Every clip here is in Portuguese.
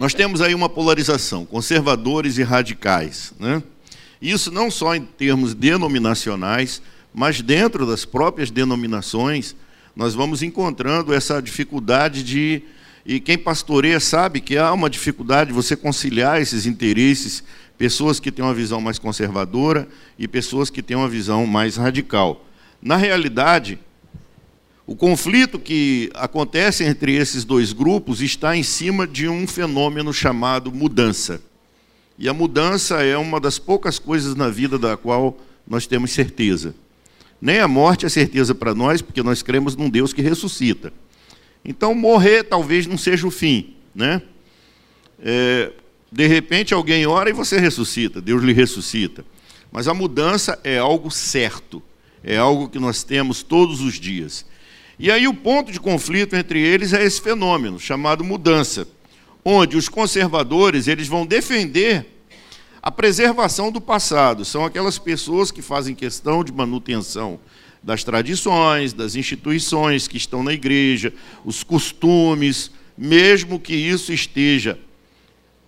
Nós temos aí uma polarização, conservadores e radicais. Né? Isso não só em termos denominacionais, mas dentro das próprias denominações, nós vamos encontrando essa dificuldade de. E quem pastoreia sabe que há uma dificuldade de você conciliar esses interesses, pessoas que têm uma visão mais conservadora e pessoas que têm uma visão mais radical. Na realidade, o conflito que acontece entre esses dois grupos está em cima de um fenômeno chamado mudança. E a mudança é uma das poucas coisas na vida da qual nós temos certeza. Nem a morte é certeza para nós, porque nós cremos num Deus que ressuscita. Então, morrer talvez não seja o fim. Né? É, de repente, alguém ora e você ressuscita, Deus lhe ressuscita. Mas a mudança é algo certo, é algo que nós temos todos os dias. E aí o ponto de conflito entre eles é esse fenômeno chamado mudança, onde os conservadores eles vão defender a preservação do passado. São aquelas pessoas que fazem questão de manutenção das tradições, das instituições que estão na igreja, os costumes, mesmo que isso esteja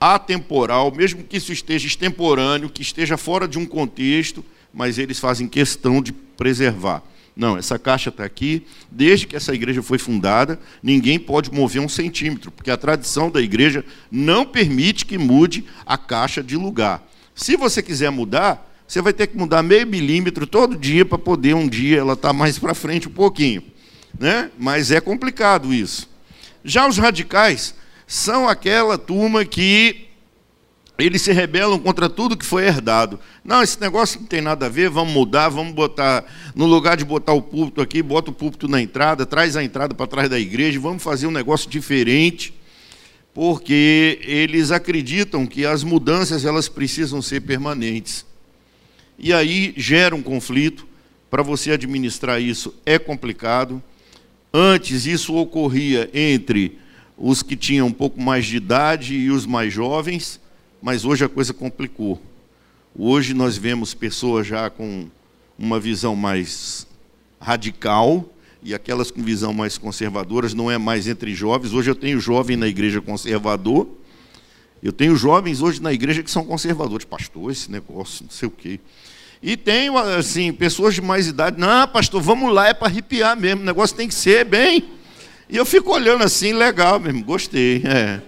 atemporal, mesmo que isso esteja extemporâneo, que esteja fora de um contexto, mas eles fazem questão de preservar. Não, essa caixa está aqui. Desde que essa igreja foi fundada, ninguém pode mover um centímetro, porque a tradição da igreja não permite que mude a caixa de lugar. Se você quiser mudar, você vai ter que mudar meio milímetro todo dia para poder um dia ela estar tá mais para frente um pouquinho. Né? Mas é complicado isso. Já os radicais são aquela turma que eles se rebelam contra tudo que foi herdado. Não, esse negócio não tem nada a ver, vamos mudar, vamos botar, no lugar de botar o púlpito aqui, bota o púlpito na entrada, traz a entrada para trás da igreja, vamos fazer um negócio diferente, porque eles acreditam que as mudanças elas precisam ser permanentes. E aí gera um conflito, para você administrar isso é complicado. Antes isso ocorria entre os que tinham um pouco mais de idade e os mais jovens, mas hoje a coisa complicou. Hoje nós vemos pessoas já com uma visão mais radical e aquelas com visão mais conservadoras, não é mais entre jovens. Hoje eu tenho jovem na igreja conservador, eu tenho jovens hoje na igreja que são conservadores. Pastor, esse negócio, não sei o quê. E tenho, assim, pessoas de mais idade. Não, pastor, vamos lá, é para arrepiar mesmo. O negócio tem que ser bem. E eu fico olhando assim, legal mesmo, gostei. É.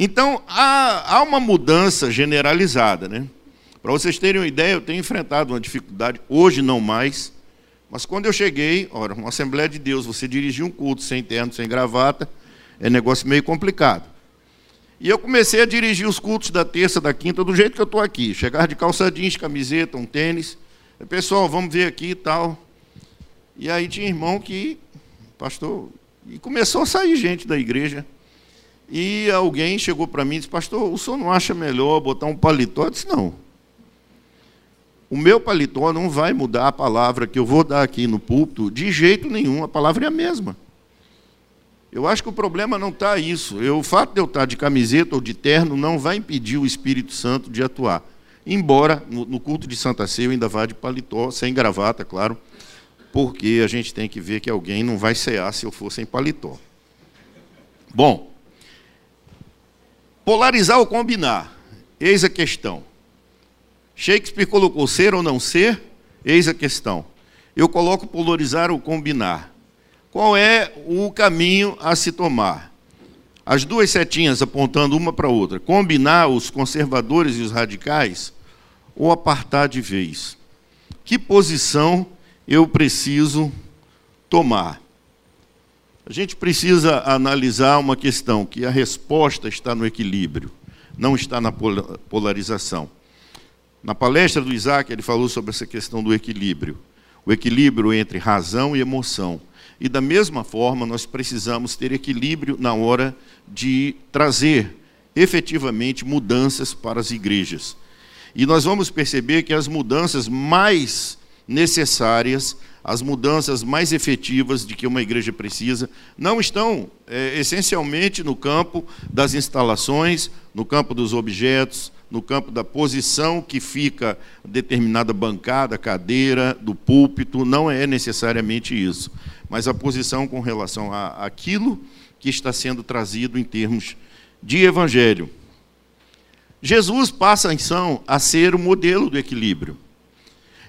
Então, há, há uma mudança generalizada. Né? Para vocês terem uma ideia, eu tenho enfrentado uma dificuldade, hoje não mais, mas quando eu cheguei, ora, uma Assembleia de Deus, você dirigir um culto sem terno, sem gravata, é negócio meio complicado. E eu comecei a dirigir os cultos da terça, da quinta, do jeito que eu estou aqui. Chegar de calça jeans, camiseta, um tênis. Pessoal, vamos ver aqui e tal. E aí tinha irmão que, pastor, e começou a sair gente da igreja. E alguém chegou para mim e disse, pastor, o senhor não acha melhor botar um paletó? Eu disse, não. O meu paletó não vai mudar a palavra que eu vou dar aqui no púlpito de jeito nenhum, a palavra é a mesma. Eu acho que o problema não está isso. Eu, o fato de eu estar de camiseta ou de terno não vai impedir o Espírito Santo de atuar. Embora no, no culto de Santa Ceia eu ainda vá de paletó, sem gravata, claro, porque a gente tem que ver que alguém não vai cear se eu for sem paletó. Bom, Polarizar ou combinar? Eis a questão. Shakespeare colocou ser ou não ser? Eis a questão. Eu coloco polarizar ou combinar. Qual é o caminho a se tomar? As duas setinhas apontando uma para a outra. Combinar os conservadores e os radicais ou apartar de vez? Que posição eu preciso tomar? A gente precisa analisar uma questão que a resposta está no equilíbrio, não está na polarização. Na palestra do Isaac, ele falou sobre essa questão do equilíbrio, o equilíbrio entre razão e emoção. E da mesma forma, nós precisamos ter equilíbrio na hora de trazer efetivamente mudanças para as igrejas. E nós vamos perceber que as mudanças mais necessárias as mudanças mais efetivas de que uma igreja precisa não estão é, essencialmente no campo das instalações, no campo dos objetos, no campo da posição que fica determinada bancada, cadeira, do púlpito, não é necessariamente isso, mas a posição com relação a aquilo que está sendo trazido em termos de evangelho. Jesus passa então a ser o modelo do equilíbrio.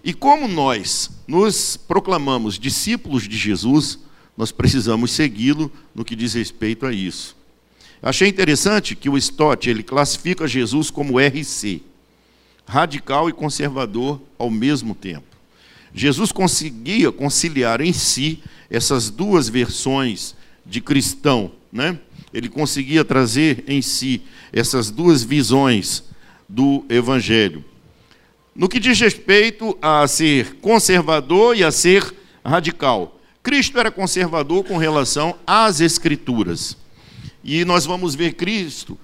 E como nós nos proclamamos discípulos de Jesus, nós precisamos segui-lo no que diz respeito a isso. Achei interessante que o Stott ele classifica Jesus como RC, radical e conservador ao mesmo tempo. Jesus conseguia conciliar em si essas duas versões de cristão, né? Ele conseguia trazer em si essas duas visões do evangelho. No que diz respeito a ser conservador e a ser radical, Cristo era conservador com relação às escrituras. E nós vamos ver Cristo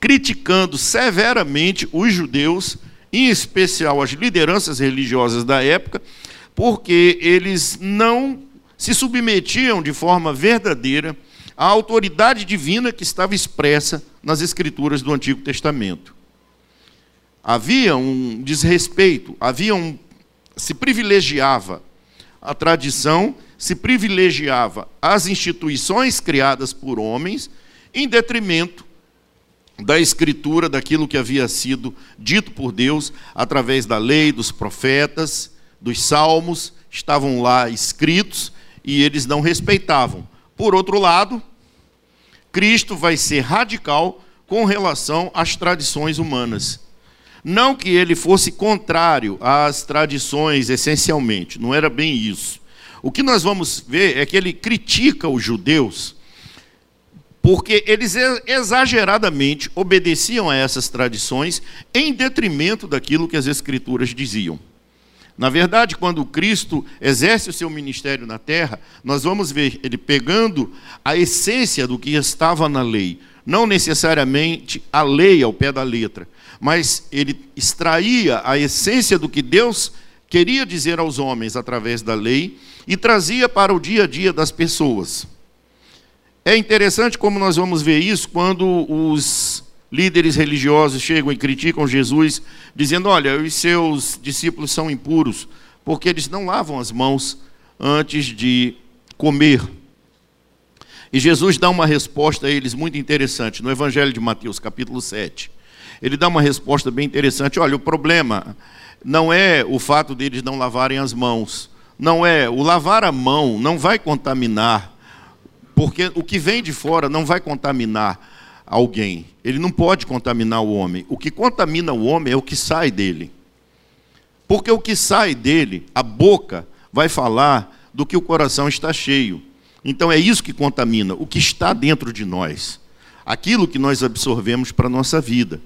criticando severamente os judeus, em especial as lideranças religiosas da época, porque eles não se submetiam de forma verdadeira à autoridade divina que estava expressa nas escrituras do Antigo Testamento. Havia um desrespeito, havia um se privilegiava a tradição, se privilegiava as instituições criadas por homens em detrimento da escritura, daquilo que havia sido dito por Deus através da lei, dos profetas, dos salmos, estavam lá escritos e eles não respeitavam. Por outro lado, Cristo vai ser radical com relação às tradições humanas. Não que ele fosse contrário às tradições essencialmente, não era bem isso. O que nós vamos ver é que ele critica os judeus porque eles exageradamente obedeciam a essas tradições em detrimento daquilo que as Escrituras diziam. Na verdade, quando Cristo exerce o seu ministério na terra, nós vamos ver ele pegando a essência do que estava na lei, não necessariamente a lei ao pé da letra, mas ele extraía a essência do que Deus queria dizer aos homens através da lei e trazia para o dia a dia das pessoas. É interessante como nós vamos ver isso quando os líderes religiosos chegam e criticam Jesus, dizendo: Olha, os seus discípulos são impuros, porque eles não lavam as mãos antes de comer. E Jesus dá uma resposta a eles muito interessante, no Evangelho de Mateus, capítulo 7. Ele dá uma resposta bem interessante: olha, o problema não é o fato deles não lavarem as mãos, não é o lavar a mão não vai contaminar porque o que vem de fora não vai contaminar alguém. Ele não pode contaminar o homem. O que contamina o homem é o que sai dele. Porque o que sai dele, a boca, vai falar do que o coração está cheio. Então é isso que contamina, o que está dentro de nós. Aquilo que nós absorvemos para a nossa vida.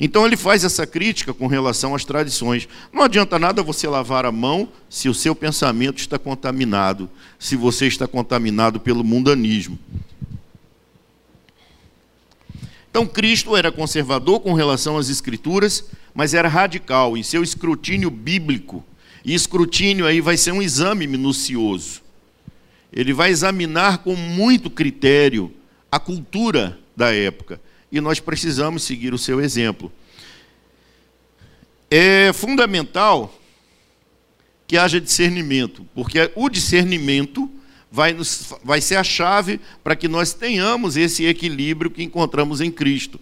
Então ele faz essa crítica com relação às tradições. Não adianta nada você lavar a mão se o seu pensamento está contaminado, se você está contaminado pelo mundanismo. Então Cristo era conservador com relação às escrituras, mas era radical em seu escrutínio bíblico. E escrutínio aí vai ser um exame minucioso. Ele vai examinar com muito critério a cultura da época e nós precisamos seguir o seu exemplo. É fundamental que haja discernimento, porque o discernimento vai, nos, vai ser a chave para que nós tenhamos esse equilíbrio que encontramos em Cristo.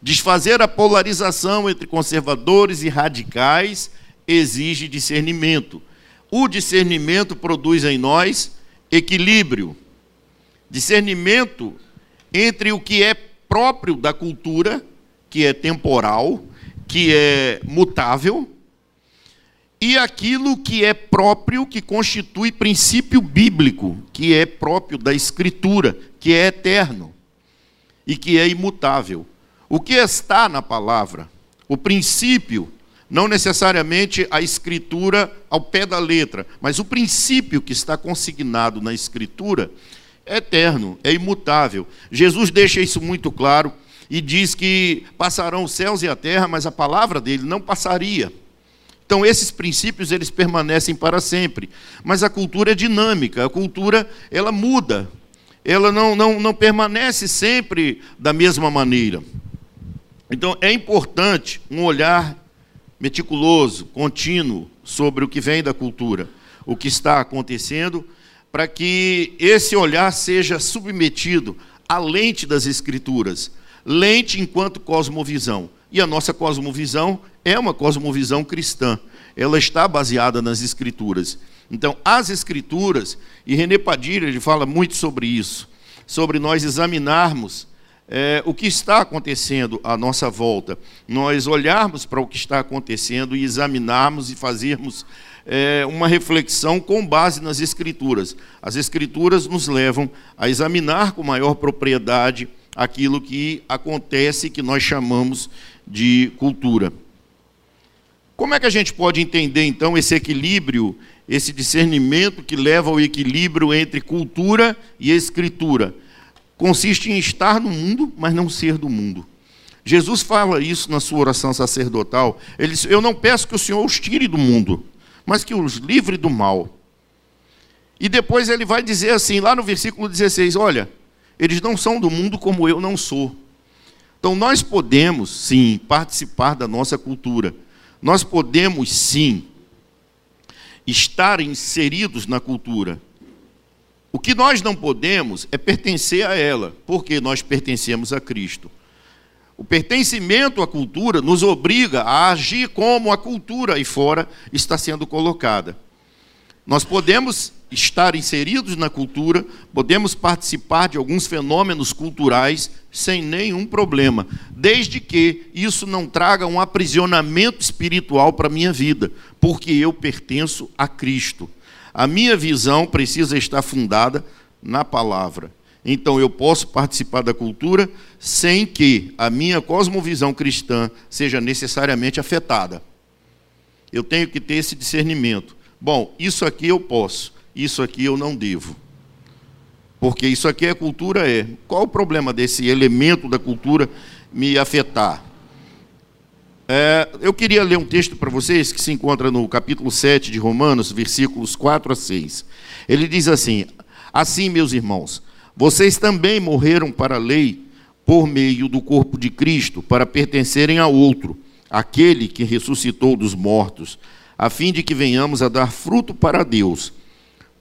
Desfazer a polarização entre conservadores e radicais exige discernimento. O discernimento produz em nós equilíbrio. Discernimento entre o que é próprio da cultura, que é temporal, que é mutável, e aquilo que é próprio, que constitui princípio bíblico, que é próprio da Escritura, que é eterno e que é imutável. O que está na palavra, o princípio, não necessariamente a Escritura ao pé da letra, mas o princípio que está consignado na Escritura é eterno, é imutável. Jesus deixa isso muito claro e diz que passarão os céus e a terra, mas a palavra dele não passaria. Então esses princípios eles permanecem para sempre, mas a cultura é dinâmica, a cultura ela muda, ela não, não, não permanece sempre da mesma maneira. Então é importante um olhar meticuloso, contínuo sobre o que vem da cultura, o que está acontecendo para que esse olhar seja submetido à lente das Escrituras, lente enquanto cosmovisão. E a nossa cosmovisão é uma cosmovisão cristã. Ela está baseada nas Escrituras. Então, as Escrituras, e René Padilha ele fala muito sobre isso, sobre nós examinarmos é, o que está acontecendo à nossa volta, nós olharmos para o que está acontecendo e examinarmos e fazermos é, uma reflexão com base nas Escrituras. As Escrituras nos levam a examinar com maior propriedade aquilo que acontece, que nós chamamos de cultura. Como é que a gente pode entender então esse equilíbrio, esse discernimento que leva ao equilíbrio entre cultura e escritura? Consiste em estar no mundo, mas não ser do mundo. Jesus fala isso na sua oração sacerdotal. Ele diz: Eu não peço que o Senhor os tire do mundo, mas que os livre do mal. E depois ele vai dizer assim, lá no versículo 16: Olha, eles não são do mundo como eu não sou. Então nós podemos, sim, participar da nossa cultura. Nós podemos, sim, estar inseridos na cultura. O que nós não podemos é pertencer a ela, porque nós pertencemos a Cristo. O pertencimento à cultura nos obriga a agir como a cultura aí fora está sendo colocada. Nós podemos estar inseridos na cultura, podemos participar de alguns fenômenos culturais sem nenhum problema, desde que isso não traga um aprisionamento espiritual para a minha vida, porque eu pertenço a Cristo. A minha visão precisa estar fundada na palavra. Então eu posso participar da cultura sem que a minha cosmovisão cristã seja necessariamente afetada. Eu tenho que ter esse discernimento. Bom, isso aqui eu posso, isso aqui eu não devo. Porque isso aqui é cultura, é. Qual o problema desse elemento da cultura me afetar? É, eu queria ler um texto para vocês que se encontra no capítulo 7 de Romanos, versículos 4 a 6. Ele diz assim: Assim, meus irmãos, vocês também morreram para a lei por meio do corpo de Cristo, para pertencerem a outro, aquele que ressuscitou dos mortos a fim de que venhamos a dar fruto para Deus.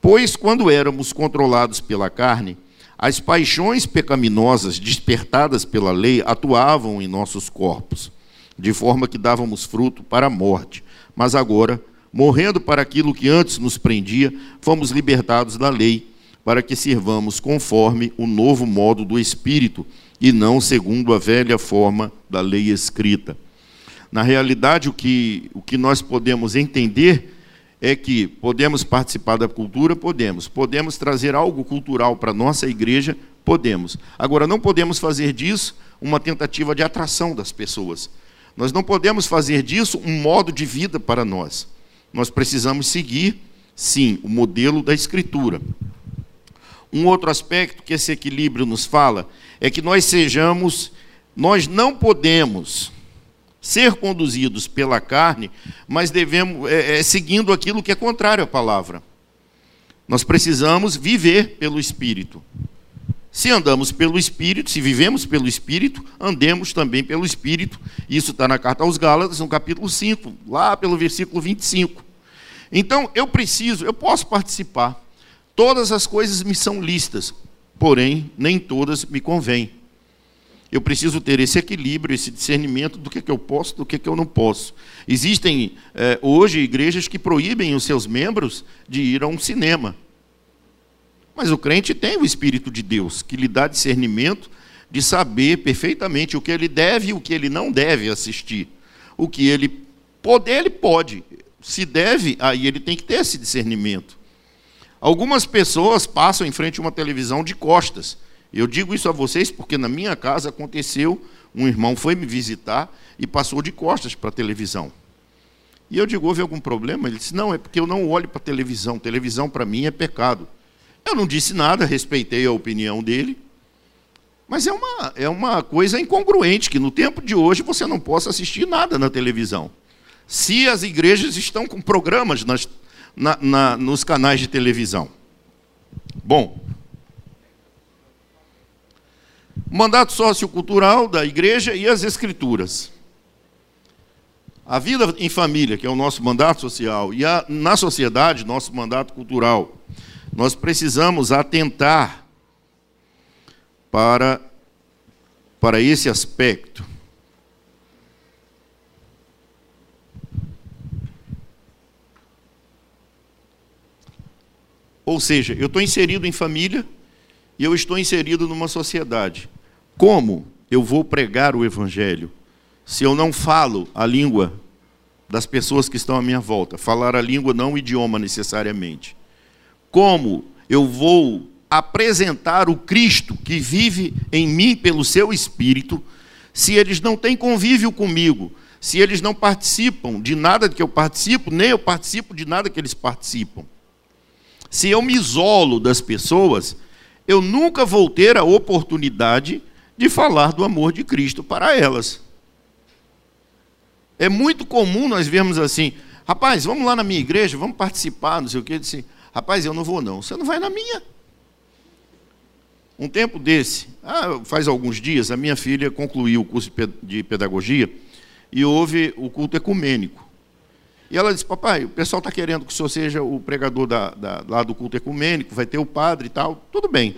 Pois quando éramos controlados pela carne, as paixões pecaminosas despertadas pela lei atuavam em nossos corpos, de forma que dávamos fruto para a morte. Mas agora, morrendo para aquilo que antes nos prendia, fomos libertados da lei, para que sirvamos conforme o novo modo do Espírito, e não segundo a velha forma da lei escrita. Na realidade, o que, o que nós podemos entender é que podemos participar da cultura, podemos. Podemos trazer algo cultural para a nossa igreja, podemos. Agora, não podemos fazer disso uma tentativa de atração das pessoas. Nós não podemos fazer disso um modo de vida para nós. Nós precisamos seguir, sim, o modelo da Escritura. Um outro aspecto que esse equilíbrio nos fala é que nós sejamos, nós não podemos ser conduzidos pela carne, mas devemos é, é, seguindo aquilo que é contrário à palavra. Nós precisamos viver pelo Espírito. Se andamos pelo Espírito, se vivemos pelo Espírito, andemos também pelo Espírito. Isso está na carta aos Gálatas, no capítulo 5, lá pelo versículo 25. Então, eu preciso, eu posso participar. Todas as coisas me são listas, porém, nem todas me convêm eu preciso ter esse equilíbrio, esse discernimento do que, é que eu posso, do que, é que eu não posso. Existem é, hoje igrejas que proíbem os seus membros de ir a um cinema. Mas o crente tem o Espírito de Deus, que lhe dá discernimento de saber perfeitamente o que ele deve e o que ele não deve assistir. O que ele poder, ele pode. Se deve, aí ele tem que ter esse discernimento. Algumas pessoas passam em frente a uma televisão de costas eu digo isso a vocês porque na minha casa aconteceu, um irmão foi me visitar e passou de costas para a televisão. E eu digo, houve algum problema? Ele disse, não, é porque eu não olho para a televisão. Televisão para mim é pecado. Eu não disse nada, respeitei a opinião dele. Mas é uma, é uma coisa incongruente que no tempo de hoje você não possa assistir nada na televisão. Se as igrejas estão com programas nas, na, na, nos canais de televisão. Bom, mandato sociocultural da igreja e as escrituras. A vida em família, que é o nosso mandato social, e a, na sociedade, nosso mandato cultural. Nós precisamos atentar para para esse aspecto. Ou seja, eu estou inserido em família e eu estou inserido numa sociedade. Como eu vou pregar o Evangelho se eu não falo a língua das pessoas que estão à minha volta? Falar a língua, não o idioma necessariamente. Como eu vou apresentar o Cristo que vive em mim pelo seu Espírito se eles não têm convívio comigo? Se eles não participam de nada que eu participo, nem eu participo de nada que eles participam. Se eu me isolo das pessoas, eu nunca vou ter a oportunidade de falar do amor de Cristo para elas. É muito comum nós vermos assim, rapaz, vamos lá na minha igreja, vamos participar, não sei o que. Disse, rapaz, eu não vou não. Você não vai na minha. Um tempo desse, ah, faz alguns dias, a minha filha concluiu o curso de pedagogia e houve o culto ecumênico. E ela disse, papai, o pessoal está querendo que o senhor seja o pregador da, da, lá do culto ecumênico, vai ter o padre e tal, tudo bem.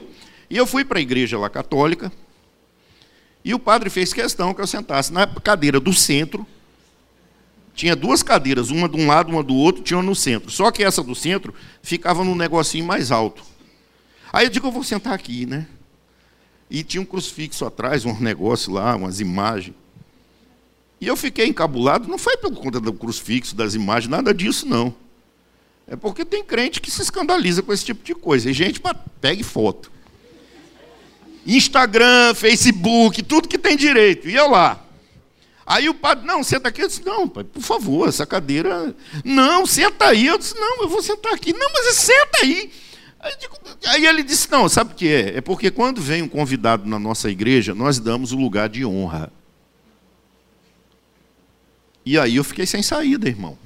E eu fui para a igreja lá católica, e o padre fez questão que eu sentasse na cadeira do centro, tinha duas cadeiras, uma de um lado, uma do outro, tinha uma no centro. Só que essa do centro ficava num negocinho mais alto. Aí eu digo, eu vou sentar aqui, né? E tinha um crucifixo atrás, um negócio lá, umas imagens. E eu fiquei encabulado, não foi por conta do crucifixo, das imagens, nada disso, não. É porque tem crente que se escandaliza com esse tipo de coisa. E gente pegue foto. Instagram, Facebook, tudo que tem direito. E eu lá. Aí o padre, não, senta aqui. Eu disse, não, pai, por favor, essa cadeira. Não, senta aí. Eu disse, não, eu vou sentar aqui. Não, mas senta aí. Aí, aí ele disse, não, sabe o que é? É porque quando vem um convidado na nossa igreja, nós damos o lugar de honra. E aí eu fiquei sem saída, irmão.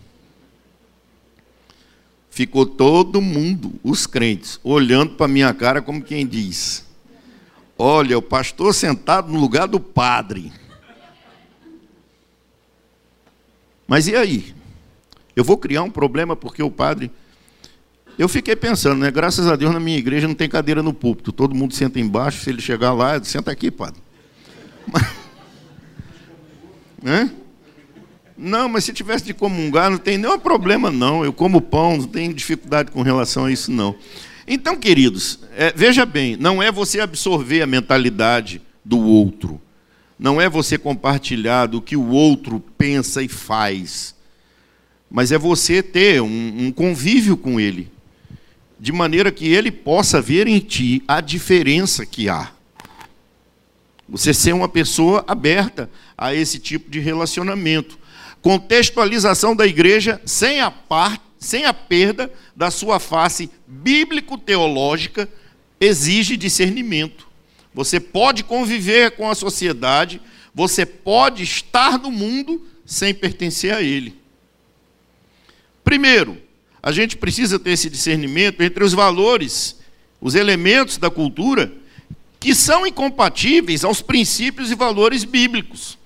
Ficou todo mundo, os crentes, olhando para minha cara como quem diz: Olha, o pastor sentado no lugar do padre. Mas e aí? Eu vou criar um problema porque o padre. Eu fiquei pensando, né? Graças a Deus na minha igreja não tem cadeira no púlpito. Todo mundo senta embaixo. Se ele chegar lá, senta aqui, padre. Mas... Né? Não, mas se tivesse de comungar, não tem nenhum problema, não. Eu como pão, não tenho dificuldade com relação a isso, não. Então, queridos, é, veja bem, não é você absorver a mentalidade do outro, não é você compartilhar do que o outro pensa e faz, mas é você ter um, um convívio com ele, de maneira que ele possa ver em ti a diferença que há. Você ser uma pessoa aberta a esse tipo de relacionamento contextualização da igreja sem a, par, sem a perda da sua face bíblico-teológica exige discernimento. Você pode conviver com a sociedade, você pode estar no mundo sem pertencer a ele. Primeiro, a gente precisa ter esse discernimento entre os valores, os elementos da cultura que são incompatíveis aos princípios e valores bíblicos.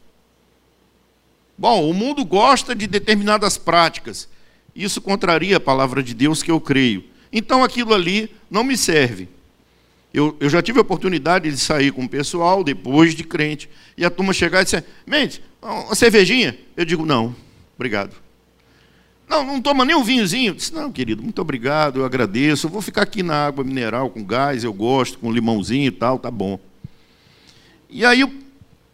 Bom, o mundo gosta de determinadas práticas. Isso contraria a palavra de Deus que eu creio. Então aquilo ali não me serve. Eu, eu já tive a oportunidade de sair com o pessoal depois de crente. E a turma chegar e dizer, Mendes, uma cervejinha? Eu digo, não, obrigado. Não, não toma nem um vinhozinho? Eu disse, não, querido, muito obrigado, eu agradeço. Eu vou ficar aqui na água mineral com gás, eu gosto, com limãozinho e tal, tá bom. E aí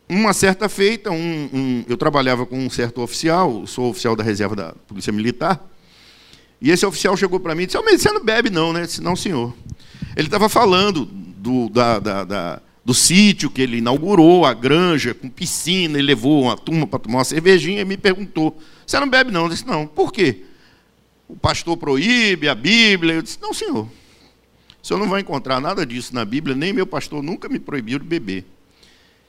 uma certa feita, um, um, eu trabalhava com um certo oficial, sou oficial da reserva da Polícia Militar, e esse oficial chegou para mim e disse, mas você não bebe não, né? Eu disse, não, senhor. Ele estava falando do, da, da, da, do sítio que ele inaugurou, a granja, com piscina, ele levou uma turma para tomar uma cervejinha e me perguntou, você não bebe não? Eu disse, não. Por quê? O pastor proíbe, a Bíblia. Eu disse, não, senhor. O senhor não vai encontrar nada disso na Bíblia, nem meu pastor nunca me proibiu de beber.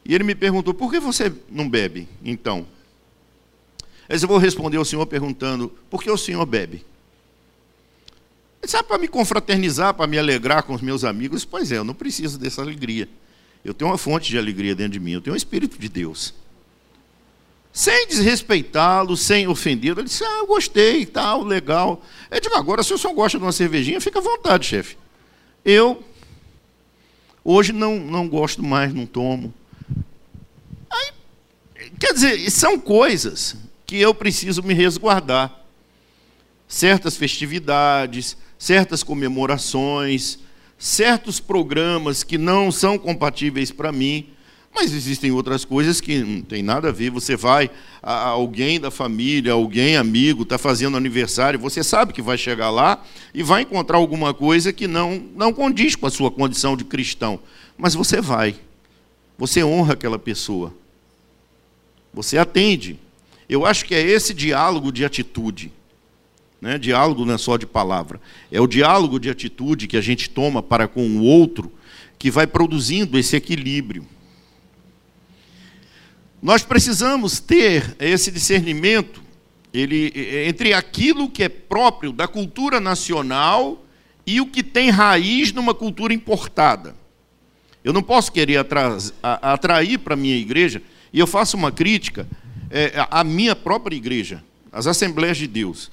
E ele me perguntou: por que você não bebe, então? Eu vou responder ao senhor perguntando: por que o senhor bebe? Ele sabe, para me confraternizar, para me alegrar com os meus amigos? Pois é, eu não preciso dessa alegria. Eu tenho uma fonte de alegria dentro de mim, eu tenho o Espírito de Deus. Sem desrespeitá-lo, sem ofendê-lo, ele disse: Ah, eu gostei, tal, legal. Eu digo: agora, se o senhor gosta de uma cervejinha, fica à vontade, chefe. Eu, hoje, não, não gosto mais, não tomo. Quer dizer, são coisas que eu preciso me resguardar. Certas festividades, certas comemorações, certos programas que não são compatíveis para mim, mas existem outras coisas que não tem nada a ver. Você vai, alguém da família, alguém amigo, está fazendo aniversário, você sabe que vai chegar lá e vai encontrar alguma coisa que não, não condiz com a sua condição de cristão. Mas você vai. Você honra aquela pessoa. Você atende. Eu acho que é esse diálogo de atitude. Né? Diálogo não é só de palavra. É o diálogo de atitude que a gente toma para com o outro que vai produzindo esse equilíbrio. Nós precisamos ter esse discernimento ele, entre aquilo que é próprio da cultura nacional e o que tem raiz numa cultura importada. Eu não posso querer atrair para a minha igreja, e eu faço uma crítica é, à minha própria igreja, às Assembleias de Deus.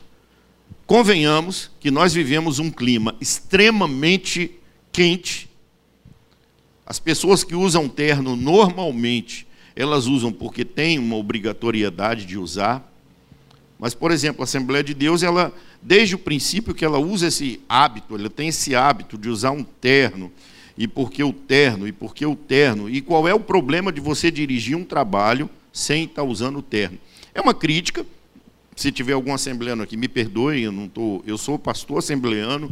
Convenhamos que nós vivemos um clima extremamente quente. As pessoas que usam terno normalmente elas usam porque tem uma obrigatoriedade de usar. Mas, por exemplo, a Assembleia de Deus, ela, desde o princípio que ela usa esse hábito, ela tem esse hábito de usar um terno. E por que o terno? E por que o terno? E qual é o problema de você dirigir um trabalho sem estar usando o terno? É uma crítica. Se tiver algum assembleano aqui, me perdoe, eu não tô, eu sou pastor assembleano,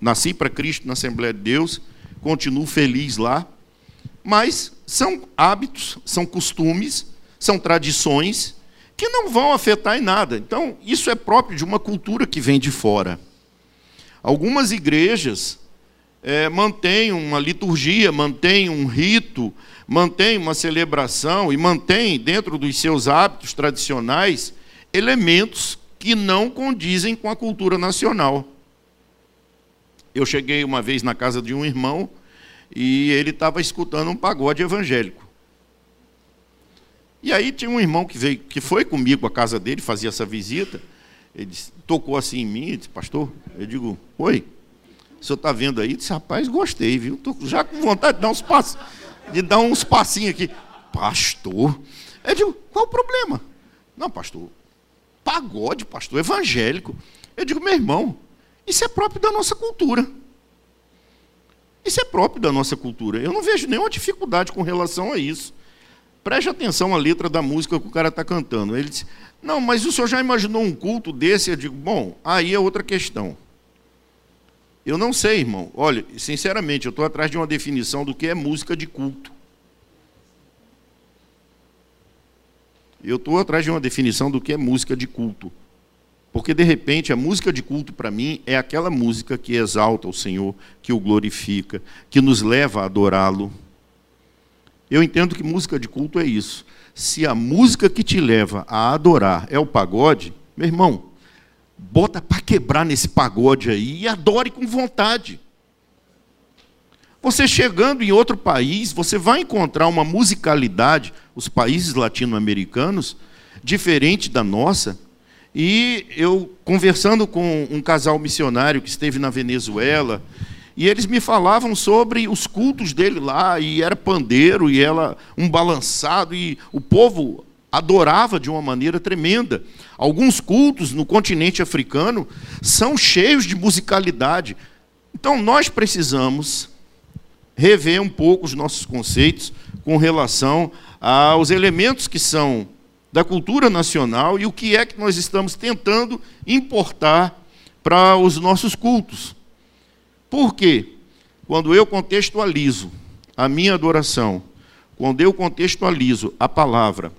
nasci para Cristo na Assembleia de Deus, continuo feliz lá, mas são hábitos, são costumes, são tradições que não vão afetar em nada. Então, isso é próprio de uma cultura que vem de fora. Algumas igrejas é, mantêm uma liturgia, mantêm um rito, mantêm uma celebração e mantêm, dentro dos seus hábitos tradicionais, elementos que não condizem com a cultura nacional. Eu cheguei uma vez na casa de um irmão e ele estava escutando um pagode evangélico. E aí tinha um irmão que veio, que foi comigo à casa dele, fazia essa visita, ele disse, tocou assim em mim, disse, pastor, eu digo, oi, o senhor está vendo aí? Disse, rapaz, gostei, viu? Estou já com vontade de dar uns passos, de dar uns passinhos aqui. Pastor, eu digo, qual o problema? Não, pastor, pagode, pastor, evangélico. Eu digo, meu irmão, isso é próprio da nossa cultura. Isso é próprio da nossa cultura. Eu não vejo nenhuma dificuldade com relação a isso. Preste atenção à letra da música que o cara está cantando. Ele diz: Não, mas o senhor já imaginou um culto desse? Eu digo: Bom, aí é outra questão. Eu não sei, irmão. Olha, sinceramente, eu estou atrás de uma definição do que é música de culto. Eu estou atrás de uma definição do que é música de culto. Porque, de repente, a música de culto para mim é aquela música que exalta o Senhor, que o glorifica, que nos leva a adorá-lo. Eu entendo que música de culto é isso. Se a música que te leva a adorar é o pagode, meu irmão, bota para quebrar nesse pagode aí e adore com vontade. Você chegando em outro país, você vai encontrar uma musicalidade, os países latino-americanos, diferente da nossa, e eu, conversando com um casal missionário que esteve na Venezuela, e eles me falavam sobre os cultos dele lá, e era pandeiro, e ela um balançado, e o povo adorava de uma maneira tremenda. Alguns cultos no continente africano são cheios de musicalidade. Então nós precisamos rever um pouco os nossos conceitos com relação aos elementos que são da cultura nacional e o que é que nós estamos tentando importar para os nossos cultos. Por quê? Quando eu contextualizo a minha adoração, quando eu contextualizo a palavra,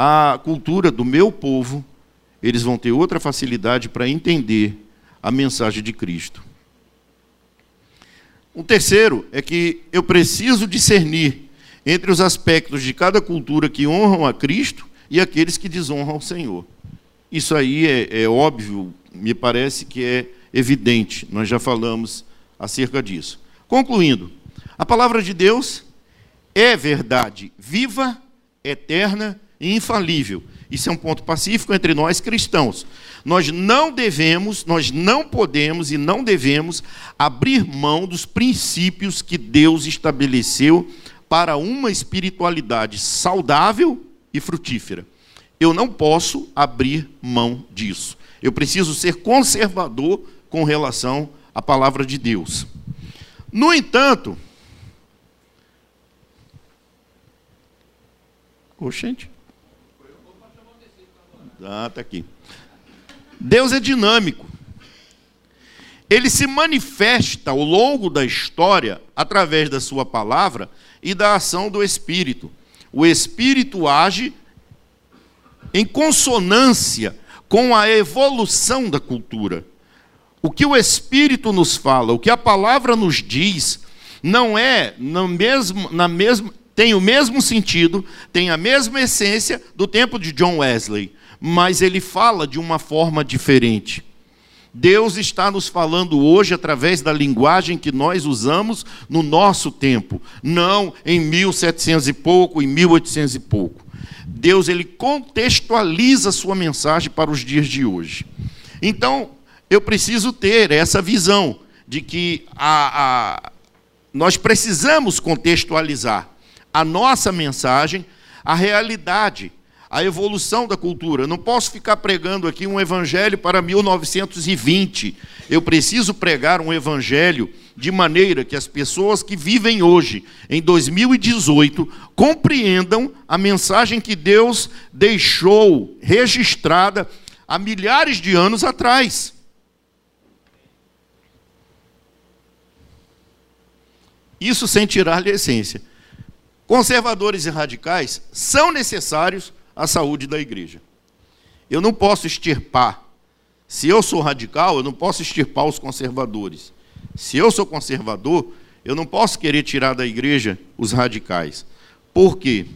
a cultura do meu povo, eles vão ter outra facilidade para entender a mensagem de Cristo. O terceiro é que eu preciso discernir entre os aspectos de cada cultura que honram a Cristo e aqueles que desonram o Senhor. Isso aí é, é óbvio, me parece que é evidente, nós já falamos acerca disso. Concluindo, a palavra de Deus é verdade viva, eterna e infalível. Isso é um ponto pacífico entre nós cristãos. Nós não devemos, nós não podemos e não devemos abrir mão dos princípios que Deus estabeleceu para uma espiritualidade saudável e frutífera. Eu não posso abrir mão disso. Eu preciso ser conservador com relação à palavra de Deus. No entanto, Oxente. Ah, tá aqui. Deus é dinâmico. Ele se manifesta ao longo da história através da sua palavra e da ação do Espírito. O Espírito age em consonância com a evolução da cultura. O que o Espírito nos fala, o que a palavra nos diz, não é na mesma, na mesma, tem o mesmo sentido, tem a mesma essência do tempo de John Wesley, mas ele fala de uma forma diferente. Deus está nos falando hoje através da linguagem que nós usamos no nosso tempo, não em 1700 e pouco, em 1800 e pouco. Deus ele contextualiza a sua mensagem para os dias de hoje. Então, eu preciso ter essa visão de que a, a, nós precisamos contextualizar a nossa mensagem à realidade, à evolução da cultura. Não posso ficar pregando aqui um evangelho para 1920. Eu preciso pregar um evangelho de maneira que as pessoas que vivem hoje, em 2018, compreendam a mensagem que Deus deixou registrada há milhares de anos atrás. Isso sem tirar-lhe a essência. Conservadores e radicais são necessários à saúde da igreja. Eu não posso extirpar. Se eu sou radical, eu não posso extirpar os conservadores. Se eu sou conservador, eu não posso querer tirar da igreja os radicais. Por quê?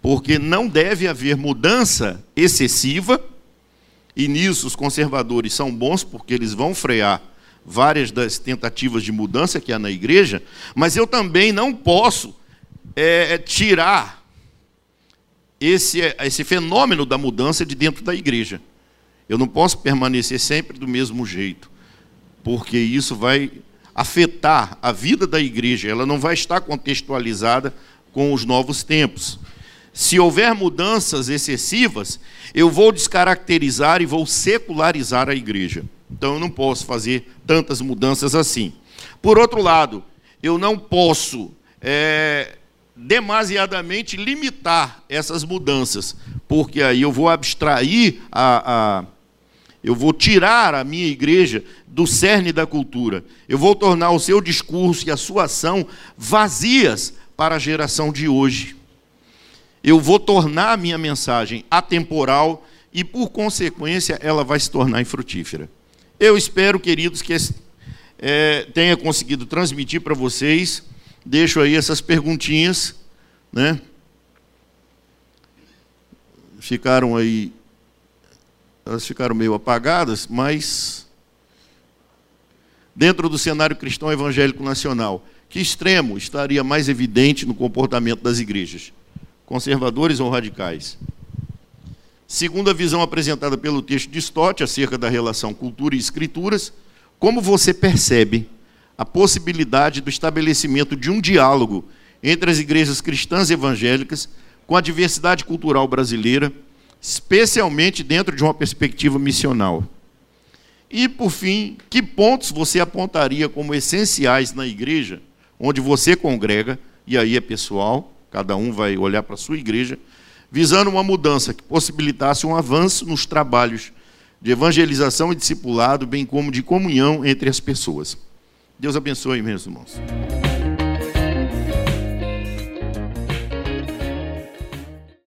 Porque não deve haver mudança excessiva, e nisso os conservadores são bons, porque eles vão frear várias das tentativas de mudança que há na igreja, mas eu também não posso é tirar esse, esse fenômeno da mudança de dentro da igreja. Eu não posso permanecer sempre do mesmo jeito, porque isso vai afetar a vida da igreja, ela não vai estar contextualizada com os novos tempos. Se houver mudanças excessivas, eu vou descaracterizar e vou secularizar a igreja. Então eu não posso fazer tantas mudanças assim. Por outro lado, eu não posso é, demasiadamente limitar essas mudanças, porque aí eu vou abstrair a, a eu vou tirar a minha igreja do cerne da cultura. Eu vou tornar o seu discurso e a sua ação vazias para a geração de hoje. Eu vou tornar a minha mensagem atemporal e, por consequência, ela vai se tornar infrutífera. Eu espero, queridos, que é, tenha conseguido transmitir para vocês. Deixo aí essas perguntinhas, né? Ficaram aí elas ficaram meio apagadas, mas dentro do cenário cristão evangélico nacional, que extremo estaria mais evidente no comportamento das igrejas? Conservadores ou radicais? Segundo a visão apresentada pelo texto de Stott acerca da relação cultura e escrituras, como você percebe a possibilidade do estabelecimento de um diálogo entre as igrejas cristãs evangélicas com a diversidade cultural brasileira especialmente dentro de uma perspectiva missional. E, por fim, que pontos você apontaria como essenciais na igreja, onde você congrega, e aí é pessoal, cada um vai olhar para a sua igreja, visando uma mudança que possibilitasse um avanço nos trabalhos de evangelização e discipulado, bem como de comunhão entre as pessoas. Deus abençoe, meus irmãos.